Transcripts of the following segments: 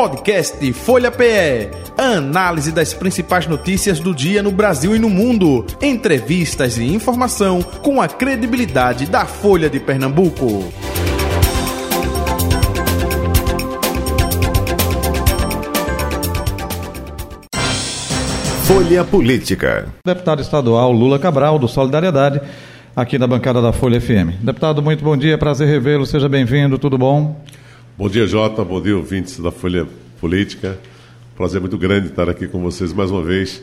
Podcast Folha PE. Análise das principais notícias do dia no Brasil e no mundo. Entrevistas e informação com a credibilidade da Folha de Pernambuco. Folha Política. Deputado estadual Lula Cabral, do Solidariedade, aqui na bancada da Folha FM. Deputado, muito bom dia, prazer revê-lo, seja bem-vindo, tudo bom? Bom dia, Jota, bom dia, ouvintes da Folha Política. Prazer muito grande estar aqui com vocês mais uma vez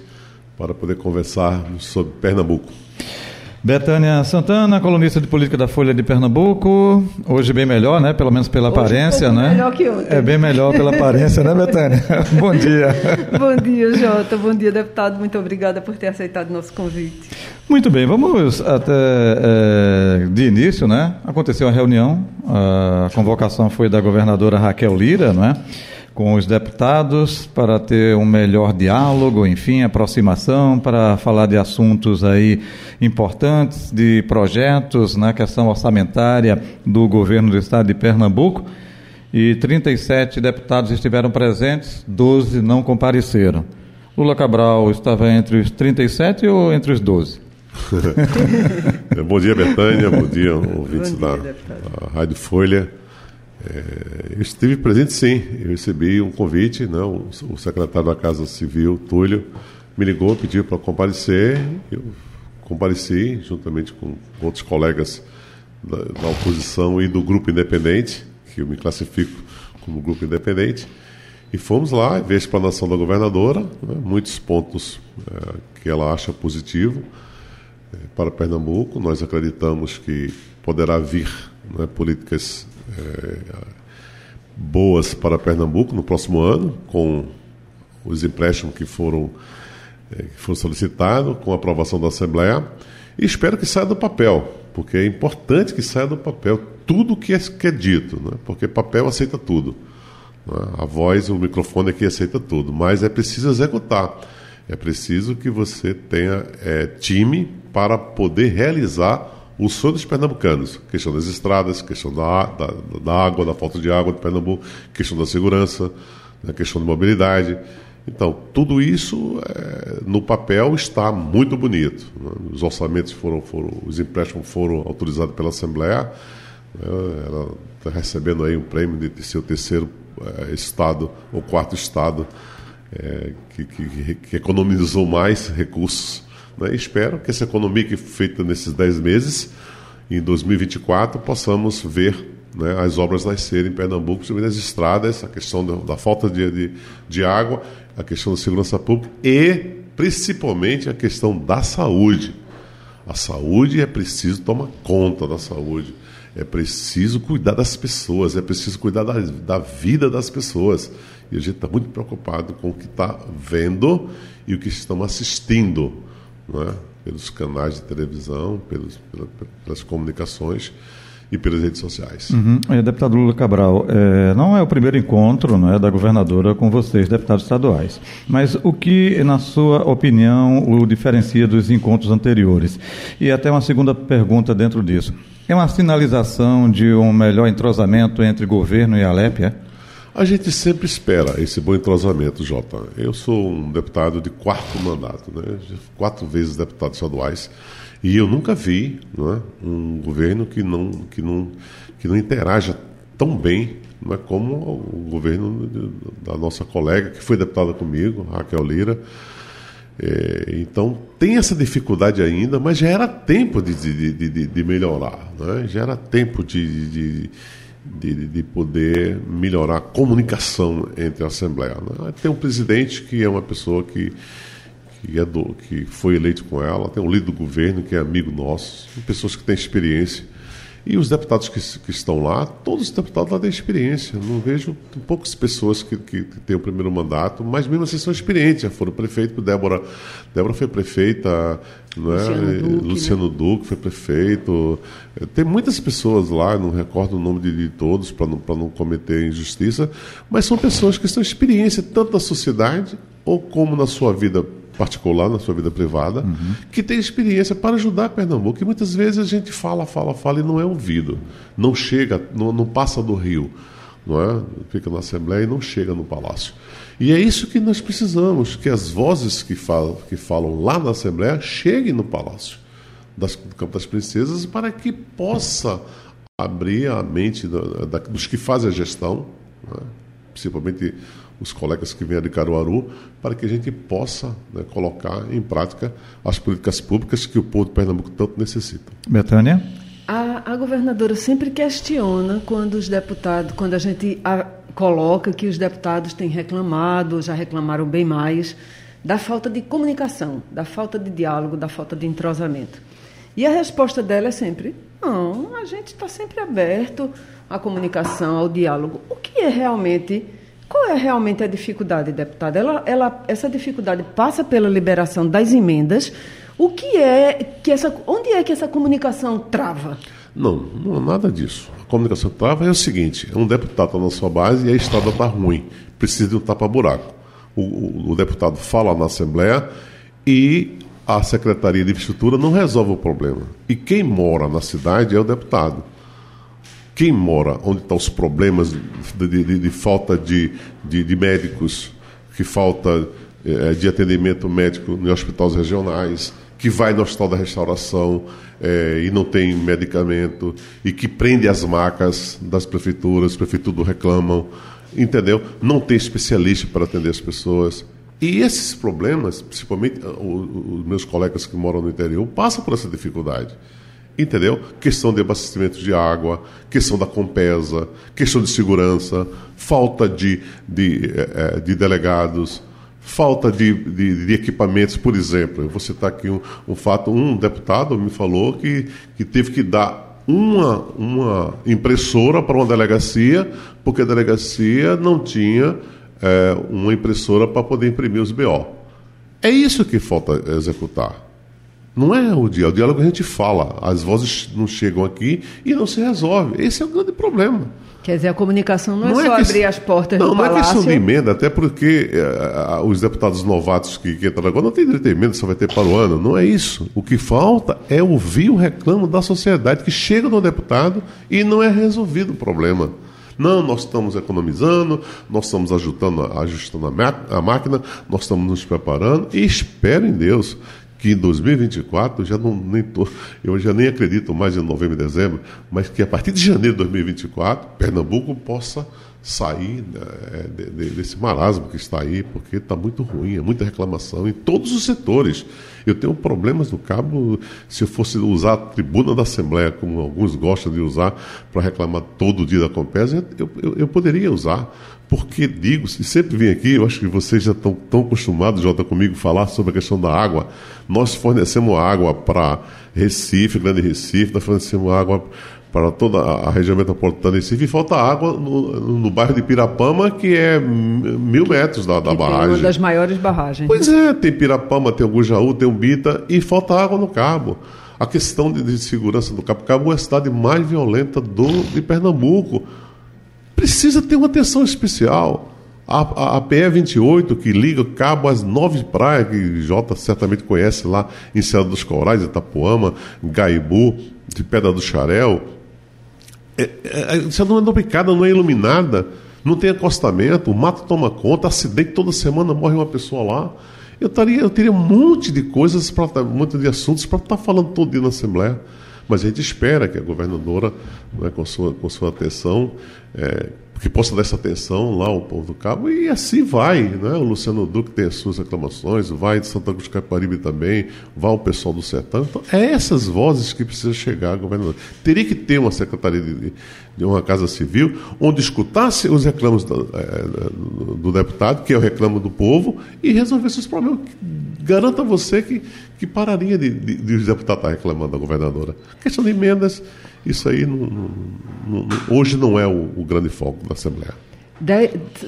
para poder conversar sobre Pernambuco. Betânia Santana, colunista de política da Folha de Pernambuco. Hoje bem melhor, né? Pelo menos pela Hoje aparência, um né? Melhor que ontem. É bem melhor pela aparência, né, Betânia? Bom dia. Bom dia, Jota. Bom dia, deputado. Muito obrigada por ter aceitado nosso convite. Muito bem, vamos até é, de início, né? Aconteceu a reunião, a convocação foi da governadora Raquel Lira, não é? Com os deputados para ter um melhor diálogo, enfim, aproximação para falar de assuntos aí importantes, de projetos na questão orçamentária do governo do estado de Pernambuco. E 37 deputados estiveram presentes, 12 não compareceram. Lula Cabral estava entre os 37 ou entre os 12? bom dia, Betânia. Bom dia, ouvintes bom dia, da, da Rádio Folha. É, eu estive presente sim, eu recebi um convite, né, o, o secretário da Casa Civil, Túlio, me ligou, pediu para comparecer, eu compareci juntamente com outros colegas da, da, oposição e do grupo independente, que eu me classifico como grupo independente, e fomos lá ver a explanação da governadora, né, muitos pontos é, que ela acha positivo é, para Pernambuco, nós acreditamos que poderá vir né, políticas é, boas para Pernambuco no próximo ano, com os empréstimos que foram, é, que foram solicitados, com a aprovação da Assembleia. E espero que saia do papel, porque é importante que saia do papel tudo que é, que é dito, né? porque papel aceita tudo. Né? A voz, o microfone aqui aceita tudo, mas é preciso executar. É preciso que você tenha é, time para poder realizar o sonho dos pernambucanos, questão das estradas, questão da, da, da água, da falta de água de Pernambuco, questão da segurança, né, questão de mobilidade. Então, tudo isso é, no papel está muito bonito. Né? Os orçamentos foram, foram, os empréstimos foram autorizados pela Assembleia. Né? Ela está recebendo aí um prêmio de ser o terceiro é, estado ou quarto estado é, que, que, que economizou mais recursos né? Espero que essa economia que foi feita nesses 10 meses, em 2024, possamos ver né, as obras nascerem em Pernambuco, principalmente as estradas, a questão da, da falta de, de, de, água, a questão da segurança pública e, principalmente, a questão da saúde. A saúde é preciso tomar conta da saúde. É preciso cuidar das pessoas, é preciso cuidar da, da vida das pessoas. E a gente está muito preocupado com o que está vendo e o que estamos assistindo é? pelos canais de televisão, pelos, pelas comunicações e pelas redes sociais. Uhum. É, deputado Lula Cabral, é, não é o primeiro encontro não é, da governadora com vocês, deputados estaduais. Mas o que, na sua opinião, o diferencia dos encontros anteriores? E até uma segunda pergunta dentro disso. É uma sinalização de um melhor entrosamento entre governo e Alep, é? A gente sempre espera esse bom entrosamento, Jota. Eu sou um deputado de quarto mandato, né? quatro vezes deputado estaduais, e eu nunca vi né, um governo que não, que, não, que não interaja tão bem né, como o governo da nossa colega, que foi deputada comigo, Raquel Lira. É, então tem essa dificuldade ainda, mas já era tempo de, de, de, de melhorar, né? já era tempo de, de de, de, poder melhorar a comunicação entre a Assembleia. Né? Tem um presidente que é uma pessoa que, que, é do, que foi eleito com ela, tem um líder do governo que é amigo nosso, pessoas que têm experiência e os deputados que, que, estão lá, todos os deputados lá têm experiência. Não vejo poucas pessoas que, que, que têm o primeiro mandato, mas mesmo assim são experientes. Já foram prefeito, Débora, Débora foi prefeita, não é? Luciano, Duque, Luciano né? Duque foi prefeito. Tem muitas pessoas lá, não recordo o nome de, de todos para não, não cometer injustiça, mas são pessoas que têm experiência tanto na sociedade ou como na sua vida particular, na sua vida privada, uhum. que tem experiência para ajudar Pernambuco. E muitas vezes a gente fala, fala, fala e não é ouvido. Não chega, não, não passa do rio. não é? Fica na Assembleia e não chega no Palácio. E é isso que nós precisamos, que as vozes que falam, que falam lá na Assembleia cheguem no Palácio das, do Campo das Princesas para que possa abrir a mente da, da, dos que fazem a gestão, né? principalmente os colegas que vêm de Caruaru, para que a gente possa né, colocar em prática as políticas públicas que o povo de Pernambuco tanto necessita. Betânia? A, a governadora sempre questiona quando os deputados, quando a gente a, coloca que os deputados têm reclamado, já reclamaram bem mais, da falta de comunicação, da falta de diálogo, da falta de entrosamento. E a resposta dela é sempre: não, a gente está sempre aberto à comunicação, ao diálogo. O que é realmente qual é realmente a dificuldade, deputada? Ela, ela, essa dificuldade passa pela liberação das emendas. O que é que essa, onde é que essa comunicação trava? Não, não nada disso. A comunicação trava é o seguinte: um deputado está na sua base e a estrada está ruim, precisa de um tapa-buraco. O, o, o deputado fala na Assembleia e a Secretaria de Infraestrutura não resolve o problema. E quem mora na cidade é o deputado quem mora onde estão os problemas de, de, de falta de, de, médicos, que falta é, de atendimento médico em hospitais regionais, que vai no hospital da restauração é, e não tem medicamento, e que prende as macas das prefeituras, as prefeituras reclamam, entendeu? Não tem especialista para atender as pessoas. E esses problemas, principalmente os meus colegas que moram no interior, passam por essa dificuldade. Entendeu? Questão de abastecimento de água, questão da Compesa, questão de segurança, falta de, de, é, de delegados, falta de, de, de, equipamentos, por exemplo. Eu vou citar aqui um, um, fato: um deputado me falou que, que teve que dar uma, uma impressora para uma delegacia, porque a delegacia não tinha é, uma impressora para poder imprimir os BO. É isso que falta executar. Não é o diálogo, o diálogo a gente fala, as vozes não chegam aqui e não se resolve. Esse é o grande problema. Quer dizer, a comunicação não, é não é, só abrir as portas não, do não palácio. Não é questão de emenda, até porque é, os deputados novatos que, que entraram agora não têm direito a emenda, só vai ter para o ano. Não é isso. O que falta é ouvir o reclamo da sociedade que chega no deputado e não é resolvido o problema. Não, nós estamos economizando, nós estamos ajustando, ajustando a, máquina, nós estamos nos preparando e espero em Deus que em 2024, já não, nem tô, eu já nem acredito mais em novembro e dezembro, mas que a partir de janeiro de 2024, Pernambuco possa sair né, desse marasmo que está aí, porque está muito ruim, é muita reclamação em todos os setores. Eu tenho problemas no cabo, se eu fosse usar a tribuna da Assembleia, como alguns gostam de usar, para reclamar todo dia da Compesa, eu, eu, eu poderia usar, porque digo, e sempre vim aqui, eu acho que vocês já estão tão acostumados, Jota, comigo, falar sobre a questão da água. Nós fornecemos água para Recife, Grande Recife, nós fornecemos água para toda a região metropolitana de Recife e falta água no, no, bairro de Pirapama, que é mil metros da, da barragem. uma das maiores barragens. Pois é, tem Pirapama, tem o Gujaú, tem o Bita e falta água no Cabo. A questão de, de segurança do Cabo. Cabo é a cidade mais violenta do, de Pernambuco precisa ter uma atenção especial. A, a, a PE 28, que liga cabo às nove praias, que Jota certamente conhece lá em Serra dos Corais, Itapuama, Gaibu, de Pedra do Xarel. É, é, se não é duplicada, não é iluminada, não tem acostamento, o mato toma conta, acidente toda semana morre uma pessoa lá. Eu, taria, eu teria um monte de coisas, pra, um monte de assuntos para estar tá falando todo dia na Assembleia. Mas a gente espera que a governadora, né, com, sua, com sua atenção, é, que possa dar essa atenção lá ao povo do Cabo, e assim vai. Né? O Luciano Duque tem as suas reclamações, vai de Santa Cruz do Caparibe também, vai o pessoal do Sertão. Então, é essas vozes que precisam chegar ao governador. Teria que ter uma secretaria de, de uma Casa Civil onde escutasse os reclamos do, é, do deputado, que é o reclamo do povo, e resolvesse os problemas. Garanta você que, que pararia de, de, de os deputados estar reclamando da governadora. Questão de emendas isso aí não, não, hoje não é o, o, grande foco da Assembleia.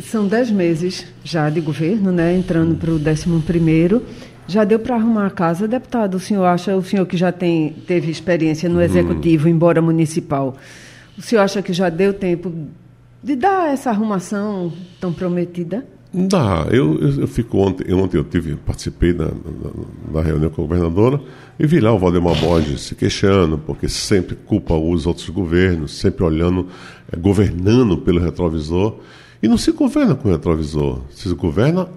são dez meses já de governo, né, entrando para o décimo primeiro. Já deu para arrumar a casa, deputado? O senhor acha, o senhor que já tem, teve experiência no executivo, hum. embora municipal, o senhor acha que já deu tempo de dar essa arrumação tão prometida? Dá. Eu, eu, eu, fico ontem, ontem eu tive, participei da, da, reunião com a governadora e vi lá o Valdemar Borges se queixando, porque sempre culpa os outros governos, sempre olhando, é, governando pelo retrovisor. E não se governa com o retrovisor, se governa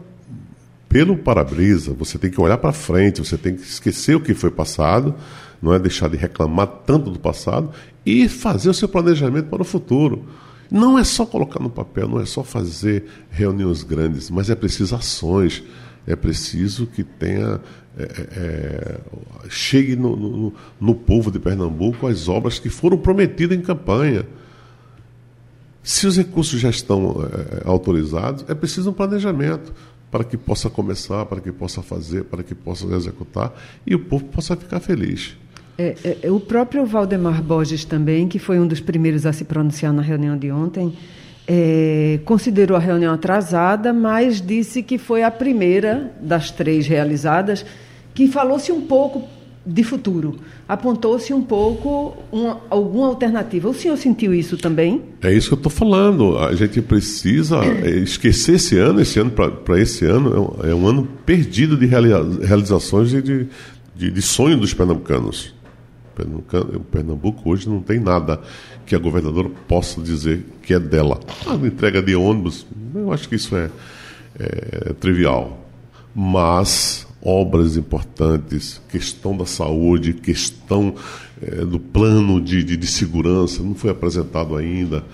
pelo para-brisa. Você tem que olhar para frente, você tem que esquecer o que foi passado, não é deixar de reclamar tanto do passado e fazer o seu planejamento para o futuro. Não é só colocar no papel, não é só fazer reuniões grandes, mas é preciso ações, é preciso que tenha. É, é, é, chegue no, no, no, povo de Pernambuco as obras que foram prometidas em campanha. Se os recursos já estão é, autorizados, é preciso um planejamento para que possa começar, para que possa fazer, para que possa executar e o povo possa ficar feliz. É, é, é, o próprio Valdemar Borges também, que foi um dos primeiros a se pronunciar na reunião de ontem, é, considerou a reunião atrasada, mas disse que foi a primeira das três realizadas que falou-se um pouco de futuro. Apontou-se um pouco uma, alguma alternativa. O senhor sentiu isso também? É isso que eu estou falando. A gente precisa é, esquecer esse ano. Esse ano, para esse ano, é um, é um, ano perdido de realizações de, de, de, de sonho dos pernambucanos. O Pernambuco hoje não tem nada que a governadora possa dizer que é dela. A entrega de ônibus, eu acho que isso é, é trivial. Mas obras importantes, questão da saúde, questão é, do plano de, de, de segurança, não foi apresentado ainda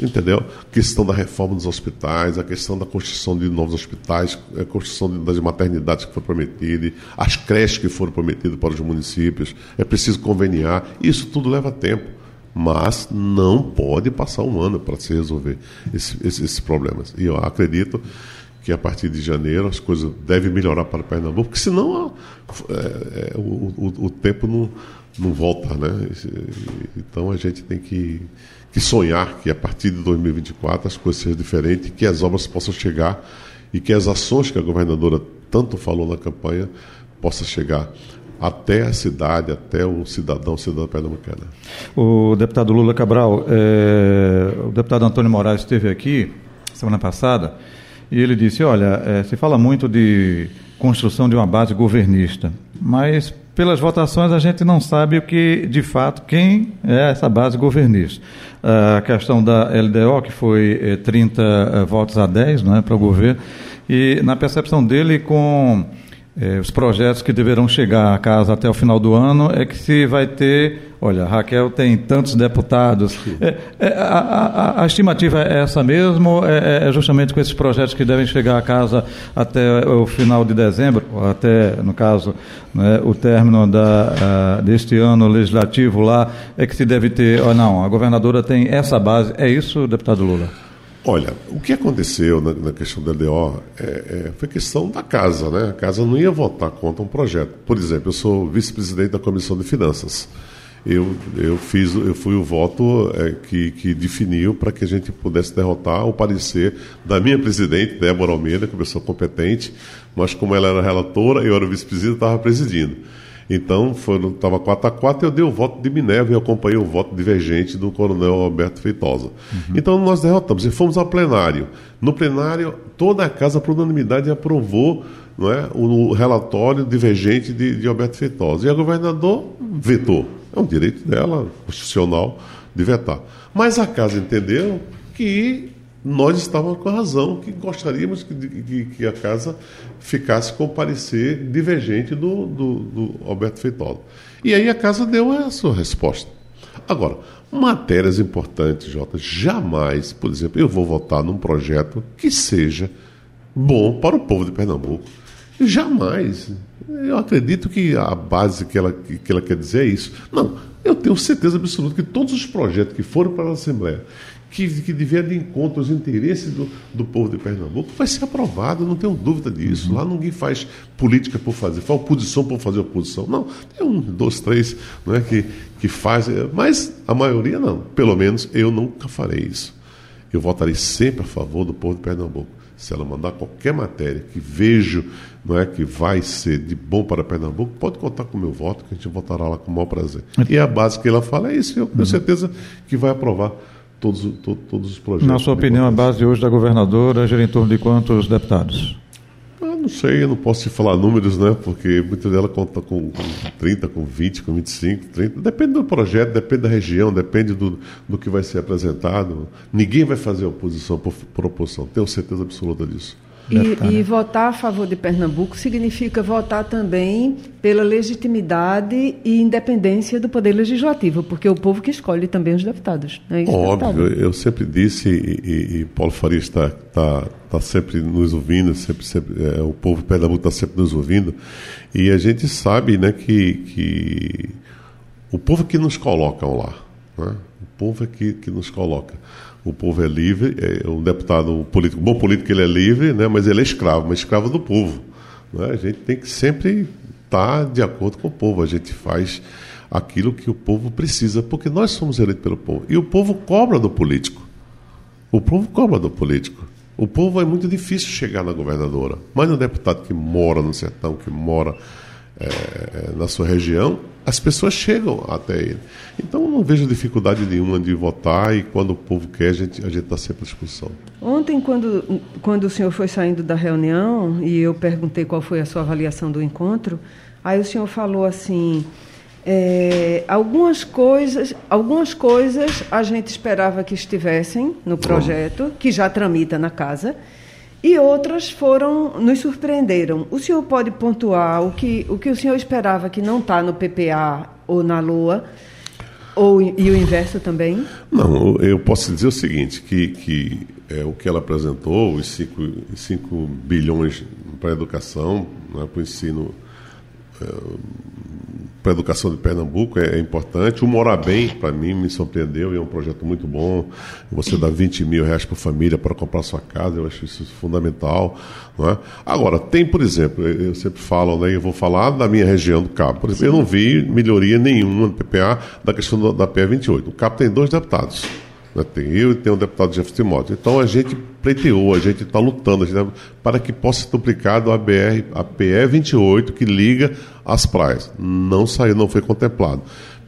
entendeu? A questão da reforma dos hospitais, a questão da construção de novos hospitais, a construção das maternidades que foi prometida, as creches que foram prometidas para os municípios. É preciso conveniar. Isso tudo leva tempo. Mas não pode passar um ano para se resolver esse, esse, esses problemas. E eu acredito que a partir de janeiro as coisas devem melhorar para Pernambuco, porque senão é, é, o, o, o tempo não, não volta. Né? Então a gente tem que que sonhar que a partir de 2024 as coisas sejam diferentes, que as obras possam chegar e que as ações que a governadora tanto falou na campanha possam chegar até a cidade, até o cidadão, cidadã pernambucana. O deputado Lula Cabral, é, o deputado Antônio Moraes esteve aqui semana passada e ele disse, olha, é, se fala muito de construção de uma base governista, mas pelas votações a gente não sabe o que, de fato, quem é essa base governista. A questão da LDO, que foi 30 eh, eh, votos a 10 não é, para o governo, e na percepção dele, com eh, os projetos que deverão chegar à casa até o final do ano, é que se vai ter Olha, Raquel tem tantos deputados. É, é, a, a, a, estimativa é essa mesmo? É, é, é, justamente com esses projetos que devem chegar à casa até o final de dezembro, até, no caso, né, o término da, deste ano legislativo lá, é que se deve ter. Ou não, a governadora tem essa base. É isso, deputado Lula? Olha, o que aconteceu na, na questão da LDO é, é, foi questão da casa, né? A casa não ia votar contra um projeto. Por exemplo, eu sou vice-presidente da Comissão de Finanças eu, eu, fiz, eu fui o voto é, que, que definiu para que a gente pudesse derrotar o parecer da minha presidente, Débora Almeida, que é uma pessoa competente, mas como ela era relatora, eu era vice-presidente, estava presidindo. Então, estava 4 a 4 eu dei o voto de Minerva e acompanhei o voto divergente do coronel Alberto Feitosa. Uhum. Então, nós derrotamos e fomos ao plenário. No plenário, toda a casa, por unanimidade, aprovou não é, o relatório divergente de, de Alberto Feitosa. E a governador vetou. É um direito dela, constitucional, de vetar. Mas a casa entendeu que nós estávamos com a razão, que gostaríamos que, que, que a casa ficasse com o parecer divergente do, do, do Alberto Feitola. E aí a casa deu a sua resposta. Agora, matérias importantes, Jota, jamais, por exemplo, eu vou votar num projeto que seja bom para o povo de Pernambuco. Jamais. Eu acredito que a base que ela, que ela quer dizer é isso. Não, eu tenho certeza absoluta que todos os projetos que foram para a Assembleia, que, que devia de encontro aos interesses do, do povo de Pernambuco, vai ser aprovado, não tenho dúvida disso. Uhum. Lá ninguém faz política por fazer, faz oposição por fazer oposição. Não, tem um, dois, três não é, que, que faz, mas a maioria não. Pelo menos eu nunca farei isso. Eu votarei sempre a favor do povo de Pernambuco se ela mandar qualquer matéria que vejo não é, que vai ser de bom para Pernambuco, pode contar com o meu voto, que a gente votará lá com o maior prazer. E a base que ela fala é isso, eu tenho uhum. certeza que vai aprovar todos, to, todos os projetos. Na sua opinião, a base hoje da governadora gira em torno de quantos deputados? Eu não sei, eu não posso te falar números, né? Porque muita dela conta com, com 30, com 20, com 25, 30. Depende do projeto, depende da região, depende do, do que vai ser apresentado. Ninguém vai fazer oposição por, por oposição, tenho certeza absoluta disso. E, e, votar a favor de Pernambuco significa votar também pela legitimidade e independência do Poder Legislativo, porque é o povo que escolhe também os deputados. É isso, Óbvio, deputado? eu sempre disse, e, e, e Paulo Faria está, está, está sempre nos ouvindo, sempre, sempre, é, o povo de Pernambuco está sempre nos ouvindo, e a gente sabe né, que, que o povo que nos colocam lá, né, o povo é que, que nos coloca o povo é livre, é um deputado, um político, bom político ele é livre, né, mas ele é escravo, mas escravo do povo. Né? A gente tem que sempre estar de acordo com o povo, a gente faz aquilo que o povo precisa, porque nós somos eleitos pelo povo. E o povo cobra do político. O povo cobra do político. O povo é muito difícil chegar na governadora, mas no deputado que mora no sertão, que mora é, na sua região, as pessoas chegam até ele. Então eu não vejo dificuldade nenhuma de votar e quando o povo quer, a gente a está sempre à discussão. Ontem, quando, quando o senhor foi saindo da reunião e eu perguntei qual foi a sua avaliação do encontro, aí o senhor falou assim. É, algumas coisas algumas coisas a gente esperava que estivessem no projeto que já tramita na casa e outras foram nos surpreenderam. O senhor pode pontuar o que o, que o senhor esperava que não está no PPA ou na Lua, ou, e o inverso também? Não, eu posso dizer o seguinte, que, que é, o que ela apresentou, os 5 bilhões para a educação, né, para o ensino é, para a educação de Pernambuco é, é importante. O Morar Bem, para mim, me surpreendeu e é um projeto muito bom. Você dá 20 mil reais por família para comprar sua casa, eu acho isso fundamental. Não é? Agora, tem, por exemplo, eu sempre falo, né, eu vou falar da minha região do Cabo. Por exemplo, eu não vi melhoria nenhuma no PPA da questão da, da PE 28. O Cabo tem dois deputados. Né? Tem eu e tem o deputado Jefferson Timóteo. Então a gente pleiteou, a gente está lutando gente, para que possa ser duplicado a BR, a PE 28 que liga as praias. Não saiu, não foi contemplado.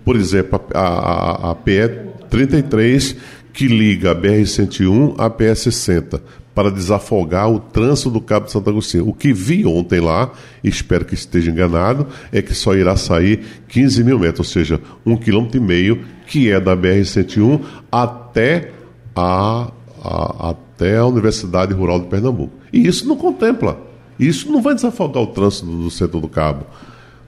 Por exemplo, a, a, a PE 33 que liga a BR 101 à PE 60 para desafogar o trânsito do Cabo de Santo Agostinho. O que vi ontem lá, espero que esteja enganado, é que só irá sair 15 mil metros, ou seja, um quilômetro e meio, que é da BR-101 até a, a, até a Universidade Rural de Pernambuco. E isso não contempla. Isso não vai desafogar o trânsito do setor do Cabo.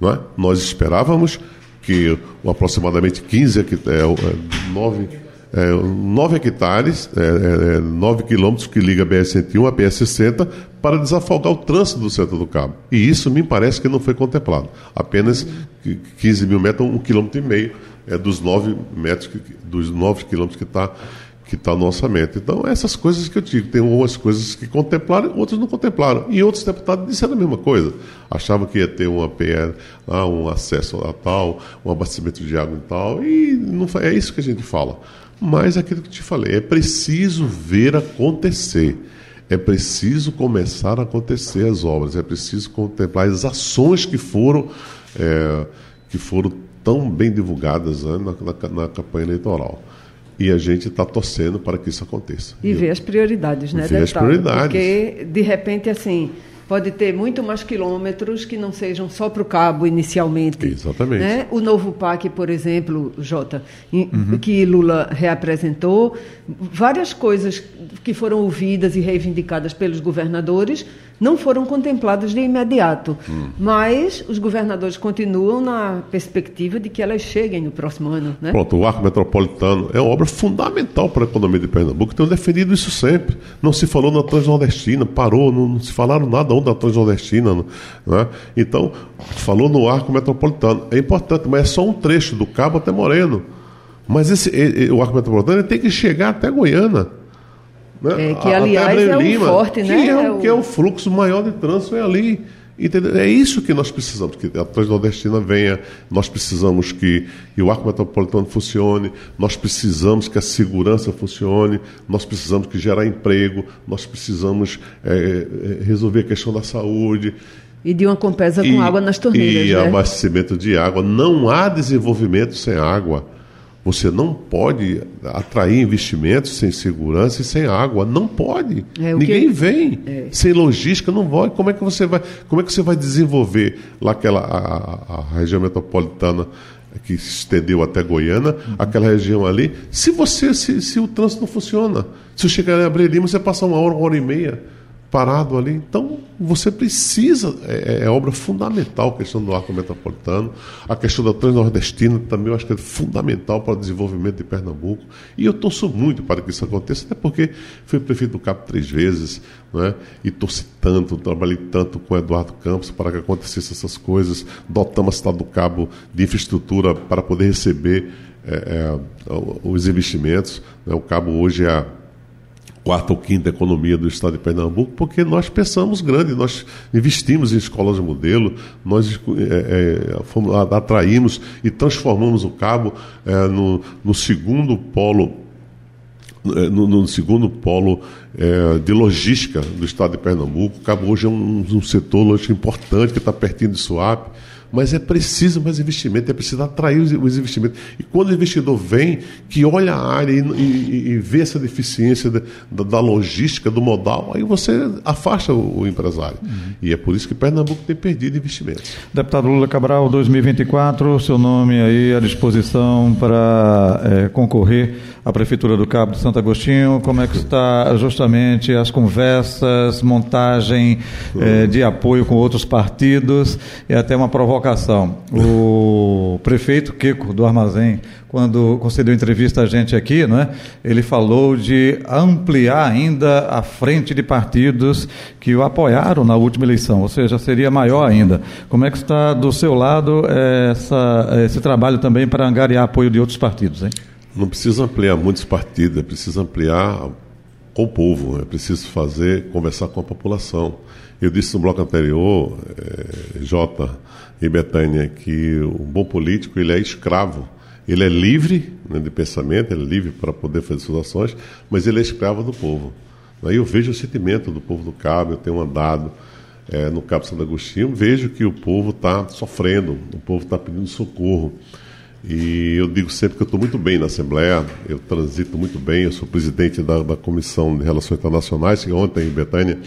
Não é? Nós esperávamos que aproximadamente 15, é, é, 9 é, 9 hectares, é, é, 9 é, quilômetros que liga a BR-101 a BR-60 para desafogar o trânsito do centro do cabo. E isso me parece que não foi contemplado. Apenas 15 mil metros, um quilômetro e meio é, dos 9 metros, que, dos 9 quilômetros que está que está no orçamento. Então, essas coisas que eu digo, tem algumas coisas que contemplaram, outras não contemplaram. E outros deputados disseram a mesma coisa. Achavam que ia ter uma PR, ah, um acesso a tal, um abastecimento de água e tal, e não é isso que a gente fala. Mas aquilo que te falei, é preciso ver acontecer. É preciso começar a acontecer as obras, é preciso contemplar as ações que foram, é, que foram tão bem divulgadas né, na, na, na campanha eleitoral. E a gente está torcendo para que isso aconteça. E ver as prioridades, né, ver as prioridades. Porque, de repente, assim, pode ter muito mais quilômetros que não sejam só para o cabo inicialmente. Exatamente. Né? O novo PAC, por exemplo, Jota, uhum. que Lula reapresentou, várias coisas que foram ouvidas e reivindicadas pelos governadores não foram contempladas de imediato. Hum. Mas os governadores continuam na perspectiva de que elas cheguem no próximo ano. Né? Pronto, o arco metropolitano é uma obra fundamental para a economia de Pernambuco. Tenho defendido isso sempre. Não se falou na Transnordestina, parou, não, não se falaram nada da Transnordestina. Né? Então, falou no arco metropolitano. É importante, mas é só um trecho do Cabo até Moreno. Mas esse, o arco metropolitano tem que chegar até Goiânia. Né? É, que, aliás, é um forte, né? Que é, o, que é o fluxo maior de trânsito, é ali. Entendeu? É isso que nós precisamos, que a Transnordestina venha, nós precisamos que, o arco metropolitano funcione, nós precisamos que a segurança funcione, nós precisamos que gerar emprego, nós precisamos é, é resolver a questão da saúde. E de uma compesa com água nas torneiras. E né? abastecimento de água. Não há desenvolvimento sem água. Você não pode atrair investimentos sem segurança e sem água. Não pode. É, Ninguém que... vem. É. Sem logística não vai. Como é que você vai, como é que você vai desenvolver lá aquela a, a região metropolitana que se estendeu até Goiânia, uhum. aquela região ali, se você se, se o trânsito não funciona, se eu chegar em Abreu Lima, você passa uma hora, uma hora e meia parado ali. Então, você precisa, é, é, é, obra fundamental a questão do arco metropolitano, a questão da transnordestina também eu acho que é fundamental para o desenvolvimento de Pernambuco. E eu torço muito para que isso aconteça, até porque fui prefeito do Cabo três vezes, né? e torci tanto, trabalhei tanto com Eduardo Campos para que acontecessem essas coisas, dotamos a cidade do Cabo de infraestrutura para poder receber é, é os investimentos. Né? O Cabo hoje é a quarta ou quinta economia do estado de Pernambuco, porque nós pensamos grande, nós investimos em escolas de modelo, nós é, é, fomos, atraímos e transformamos o Cabo é, no, no, segundo polo. No, no segundo polo de logística do estado de Pernambuco. O Cabo hoje é um, um setor logístico importante que está pertinho de Suape mas é preciso mais investimento, é preciso atrair os, os investimentos. E quando o investidor vem, que olha a área e, e, e vê essa deficiência da, da, logística, do modal, aí você afasta o, o empresário. Uhum. E é por isso que Pernambuco tem perdido investimentos. Deputado Lula Cabral, 2024, seu nome aí à disposição para é, concorrer à Prefeitura do Cabo de Santo Agostinho. Como é que está justamente as conversas, montagem é, de apoio com outros partidos e até uma provocação O prefeito Kiko do Armazém, quando concedeu entrevista a gente aqui, né, ele falou de ampliar ainda a frente de partidos que o apoiaram na última eleição, ou seja, seria maior ainda. Como é que está do seu lado essa, esse trabalho também para angariar apoio de outros partidos? Hein? Não precisa ampliar muitos partidos, é preciso ampliar com o povo, é preciso fazer, conversar com a população. Eu disse no bloco anterior, é, Jota e Betânia, que o bom político ele é escravo. Ele é livre né, de pensamento, ele é livre para poder fazer suas ações, mas ele é escravo do povo. Aí eu vejo o sentimento do povo do Cabo, eu tenho andado é, no Cabo Santo Agostinho, vejo que o povo está sofrendo, o povo está pedindo socorro. E eu digo sempre que eu estou muito bem na Assembleia, eu transito muito bem, eu sou presidente da, da Comissão de Relações Internacionais, que ontem em Betânia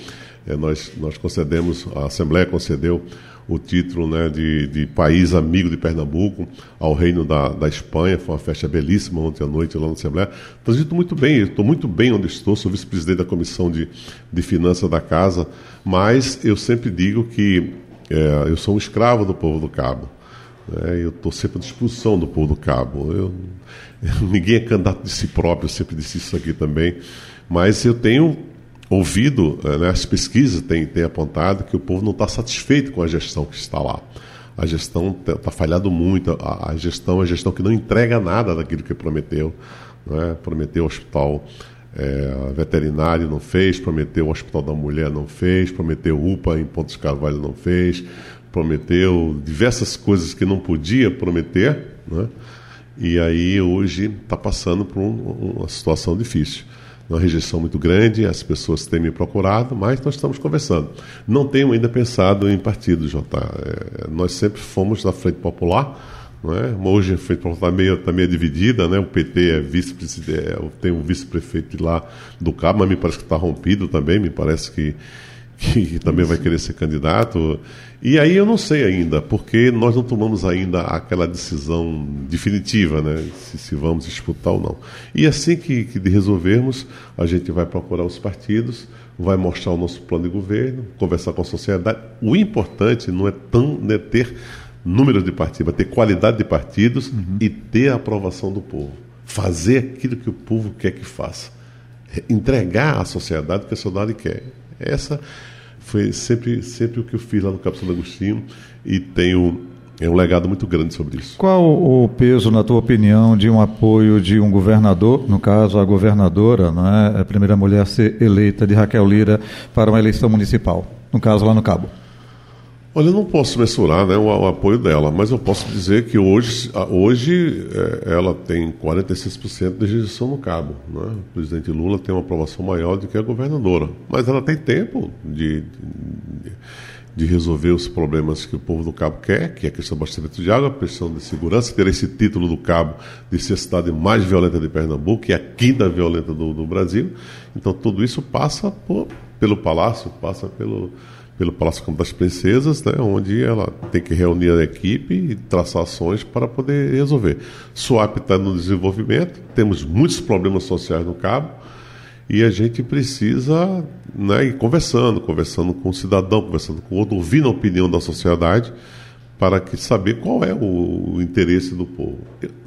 é, nós, nós concedemos, a Assembleia concedeu o título né, de, de país amigo de Pernambuco ao Reino da, da Espanha. Foi uma festa belíssima ontem à noite lá na Assembleia. Transito muito bem, estou muito bem onde estou, sou vice-presidente da Comissão de, de Finanças da Casa, mas eu sempre digo que é, eu sou um escravo do povo do Cabo. Né, eu estou sempre à disposição do povo do Cabo. Eu, ninguém é candidato de si próprio, eu sempre disse isso aqui também, mas eu tenho ouvido, eh, né, as pesquisas têm, têm apontado que o povo não está satisfeito com a gestão que está lá. A gestão está tá falhando muito, a, a, gestão é a gestão que não entrega nada daquilo que prometeu. Né? Prometeu hospital é, veterinário, não fez, prometeu hospital da mulher, não fez, prometeu UPA em Pontos Carvalho, não fez, prometeu diversas coisas que não podia prometer, né? e aí hoje está passando por um, uma situação difícil uma rejeição muito grande, as pessoas têm me procurado, mas nós estamos conversando. Não tenho ainda pensado em partido, Jota. É, nós sempre fomos da Frente Popular, não é? hoje a Frente Popular está meio, tá meio dividida, né? o PT é vice-presidente, é, tem um vice-prefeito lá do Cabo, mas me parece que está rompido também, me parece que que também vai querer ser candidato. E aí eu não sei ainda, porque nós não tomamos ainda aquela decisão definitiva, né? Se, se vamos disputar ou não. E assim que, que resolvermos, a gente vai procurar os partidos, vai mostrar o nosso plano de governo, conversar com a sociedade. O importante não é tão né, ter números de partidos, é ter qualidade de partidos uhum. e ter a aprovação do povo. Fazer aquilo que o povo quer que faça. Entregar à sociedade o que a sociedade quer. Essa foi sempre, sempre o que eu fiz lá no Capitão Agostinho e tenho é um legado muito grande sobre isso. Qual o peso, na tua opinião, de um apoio de um governador, no caso a governadora, não é? a primeira mulher a ser eleita de Raquel Lira para uma eleição municipal, no caso lá no Cabo? Olha, eu não posso mensurar né, o, o, apoio dela, mas eu posso dizer que hoje, hoje é, ela tem 46% de rejeição no cabo. Né? O presidente Lula tem uma aprovação maior do que a governadora. Mas ela tem tempo de, de, de resolver os problemas que o povo do Cabo quer, que é a questão do abastecimento de água, a questão de segurança, ter esse título do Cabo de ser a cidade mais violenta de Pernambuco, que é a quinta violenta do, do Brasil. Então, tudo isso passa por, pelo Palácio, passa pelo, pelo Palácio das Princesas, né, onde ela tem que reunir a equipe e traçar ações para poder resolver. SWAP está no desenvolvimento, temos muitos problemas sociais no Cabo, e a gente precisa né, ir conversando, conversando com o cidadão, conversando com o outro, ouvindo a opinião da sociedade para que saber qual é o, o interesse do povo.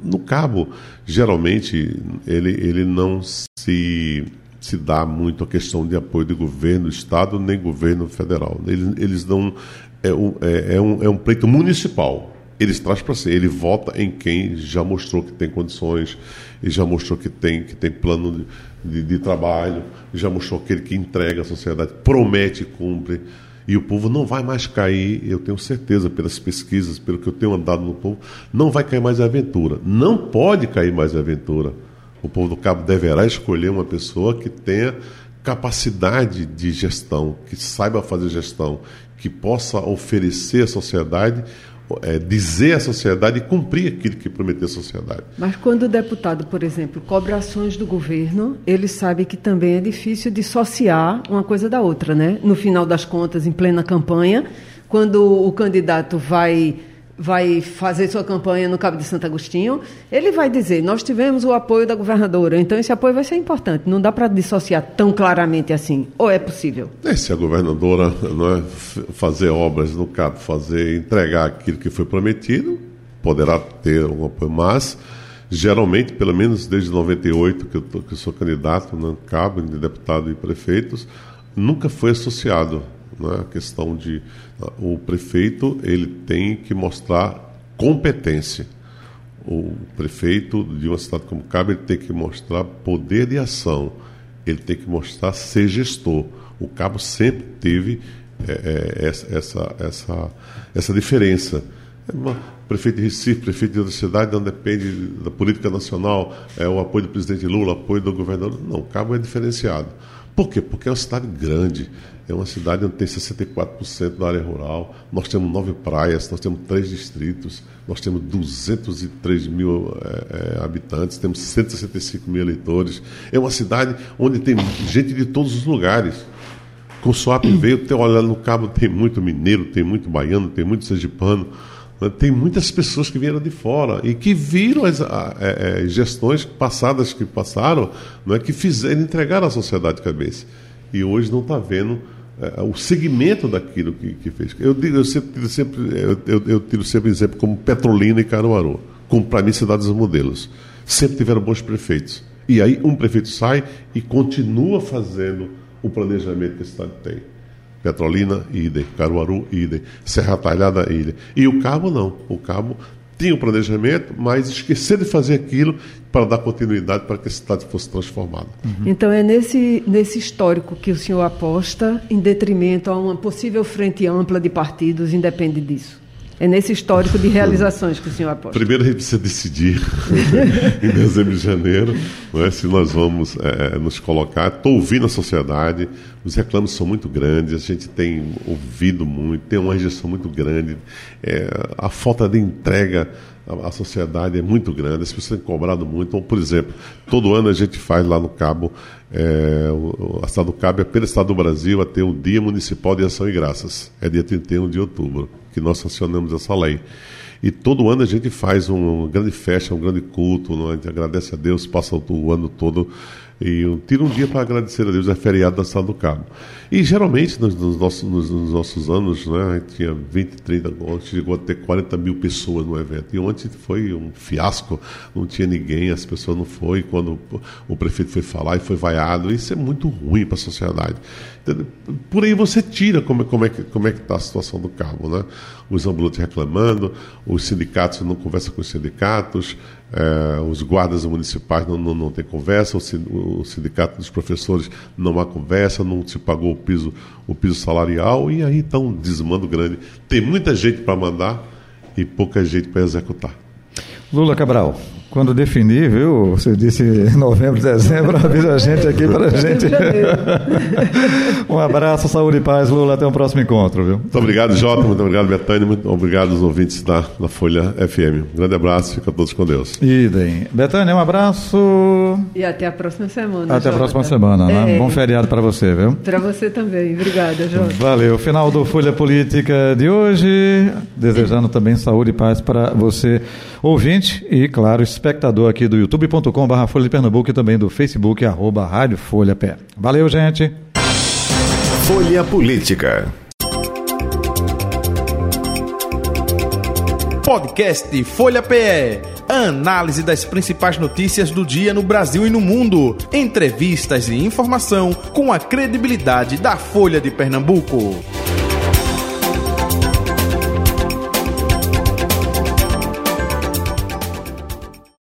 No cabo, geralmente, ele, ele não se, se dá muito a questão de apoio de governo do Estado nem governo federal. Eles, eles dão. É um, é, é um, é um pleito municipal eles traz para si, ele vota em quem já mostrou que tem condições, e já mostrou que tem, que tem plano de, de, de trabalho, já mostrou aquele que entrega à sociedade, promete e cumpre. E o povo não vai mais cair, eu tenho certeza, pelas pesquisas, pelo que eu tenho andado no povo, não vai cair mais em aventura. Não pode cair mais em aventura. O povo do Cabo deverá escolher uma pessoa que tenha capacidade de gestão, que saiba fazer gestão, que possa oferecer à sociedade é, dizer à sociedade e cumprir aquilo que prometeu à sociedade. Mas quando o deputado, por exemplo, cobra ações do governo, ele sabe que também é difícil dissociar uma coisa da outra, né? No final das contas, em plena campanha, quando o candidato vai vai fazer sua campanha no Cabo de Santo Agostinho, ele vai dizer: Nós tivemos o apoio da governadora, então esse apoio vai ser importante. Não dá para dissociar tão claramente assim. Ou é possível? É, se a governadora não é, fazer obras no Cabo, fazer, entregar aquilo que foi prometido, poderá ter um apoio, mas. Geralmente, pelo menos desde 98 que eu, tô, que eu sou candidato no Cabo, de deputado e prefeitos, nunca foi associado né, a questão de o prefeito ele tem que mostrar competência. O prefeito de uma cidade como Cabo ele tem que mostrar poder de ação. Ele tem que mostrar ser gestor. O Cabo sempre teve é, é, essa, essa, essa diferença. É prefeito de Recife, prefeito de outra cidade, não depende da política nacional, é o apoio do presidente Lula, apoio do governador. Não, Cabo é diferenciado. Por quê? Porque é uma cidade grande, é uma cidade onde tem 64% da área rural, nós temos nove praias, nós temos três distritos, nós temos 203 mil é, habitantes, temos 165 mil eleitores. É uma cidade onde tem gente de todos os lugares. Com o SWAP veio, tem, olha, no Cabo tem muito mineiro, tem muito baiano, tem muito sergipano. Né? Tem muitas pessoas que vieram de fora e que viram as a, é, gestões passadas que passaram, não é que fizeram entregar à sociedade cabeça. E hoje não está vendo é, o segmento daquilo que, que, fez. Eu digo, eu sempre, sempre eu, eu tiro sempre exemplo como Petrolina e Caruaru, como para mim cidades modelos. Sempre tiveram bons prefeitos. E aí um prefeito sai e continua fazendo o planejamento que a cidade tem. Petrolina, idem. Caruaru, idem. Serra Talhada, idem. E o Cabo não. O Cabo tinha o um planejamento, mas esqueceu de fazer aquilo para dar continuidade para que a cidade fosse transformada. Uhum. Então é nesse, nesse histórico que o senhor aposta, em detrimento a uma possível frente ampla de partidos, independe disso. É nesse histórico de realizações que o senhor aposta. Primeiro a gente precisa decidir, em dezembro e janeiro, é, se nós vamos é, nos colocar. Estou ouvindo a sociedade, os reclamos são muito grandes, a gente tem ouvido muito, tem uma rejeição muito grande, é, a falta de entrega à sociedade é muito grande, as pessoas têm cobrado muito. Então, por exemplo, todo ano a gente faz lá no Cabo, é, o, a Estado do Cabo é pelo Estado do Brasil a ter o Dia Municipal de Ação e Graças, é dia 31 de outubro que nós sancionamos essa lei. E todo ano a gente faz uma grande festa, um grande culto, né? a gente agradece a Deus, passa o ano todo e tira um dia para agradecer a Deus, é feriado da Sala do Cabo. E geralmente, nos, nos, nossos, nos, nos, nossos anos, né, a gente tinha 20, 30, chegou a ter 40 mil pessoas no evento. E ontem foi um fiasco, não tinha ninguém, as pessoas não foram. Quando o prefeito foi falar e foi vaiado, isso é muito ruim para a sociedade. Por aí você tira como, como é que como é está a situação do cabo, né? Os ambulantes reclamando, os sindicatos não conversam com os sindicatos, eh, os guardas municipais não, não, não têm conversa, o, sindicato dos professores não há conversa, não se pagou o piso, o piso salarial e aí está um desmando grande. Tem muita gente para mandar e pouca gente para executar. Lula Cabral, quando definir, viu? Você disse novembro, dezembro, avisa a gente aqui para a gente. um abraço, saúde e paz, Lula. Até o próximo encontro, viu? Muito obrigado, Jota. Muito obrigado, Betânia. Muito obrigado aos ouvintes da, da Folha FM. Um grande abraço. Fica todos com Deus. Idem. Betânia, um abraço. E até a próxima semana. Até Jota. a próxima semana, né? É. Bom feriado para você, viu? Para você também. Obrigada, Jota. Valeu. Final do Folha Política de hoje. Desejando também saúde e paz para você, ouvinte, e, claro, espectador aqui do youtube.com.br Folha de Pernambuco e também do Facebook, arroba Rádio Folha Pé. Valeu, gente. Folha Política. Podcast Folha PE. Análise das principais notícias do dia no Brasil e no mundo. Entrevistas e informação com a credibilidade da Folha de Pernambuco.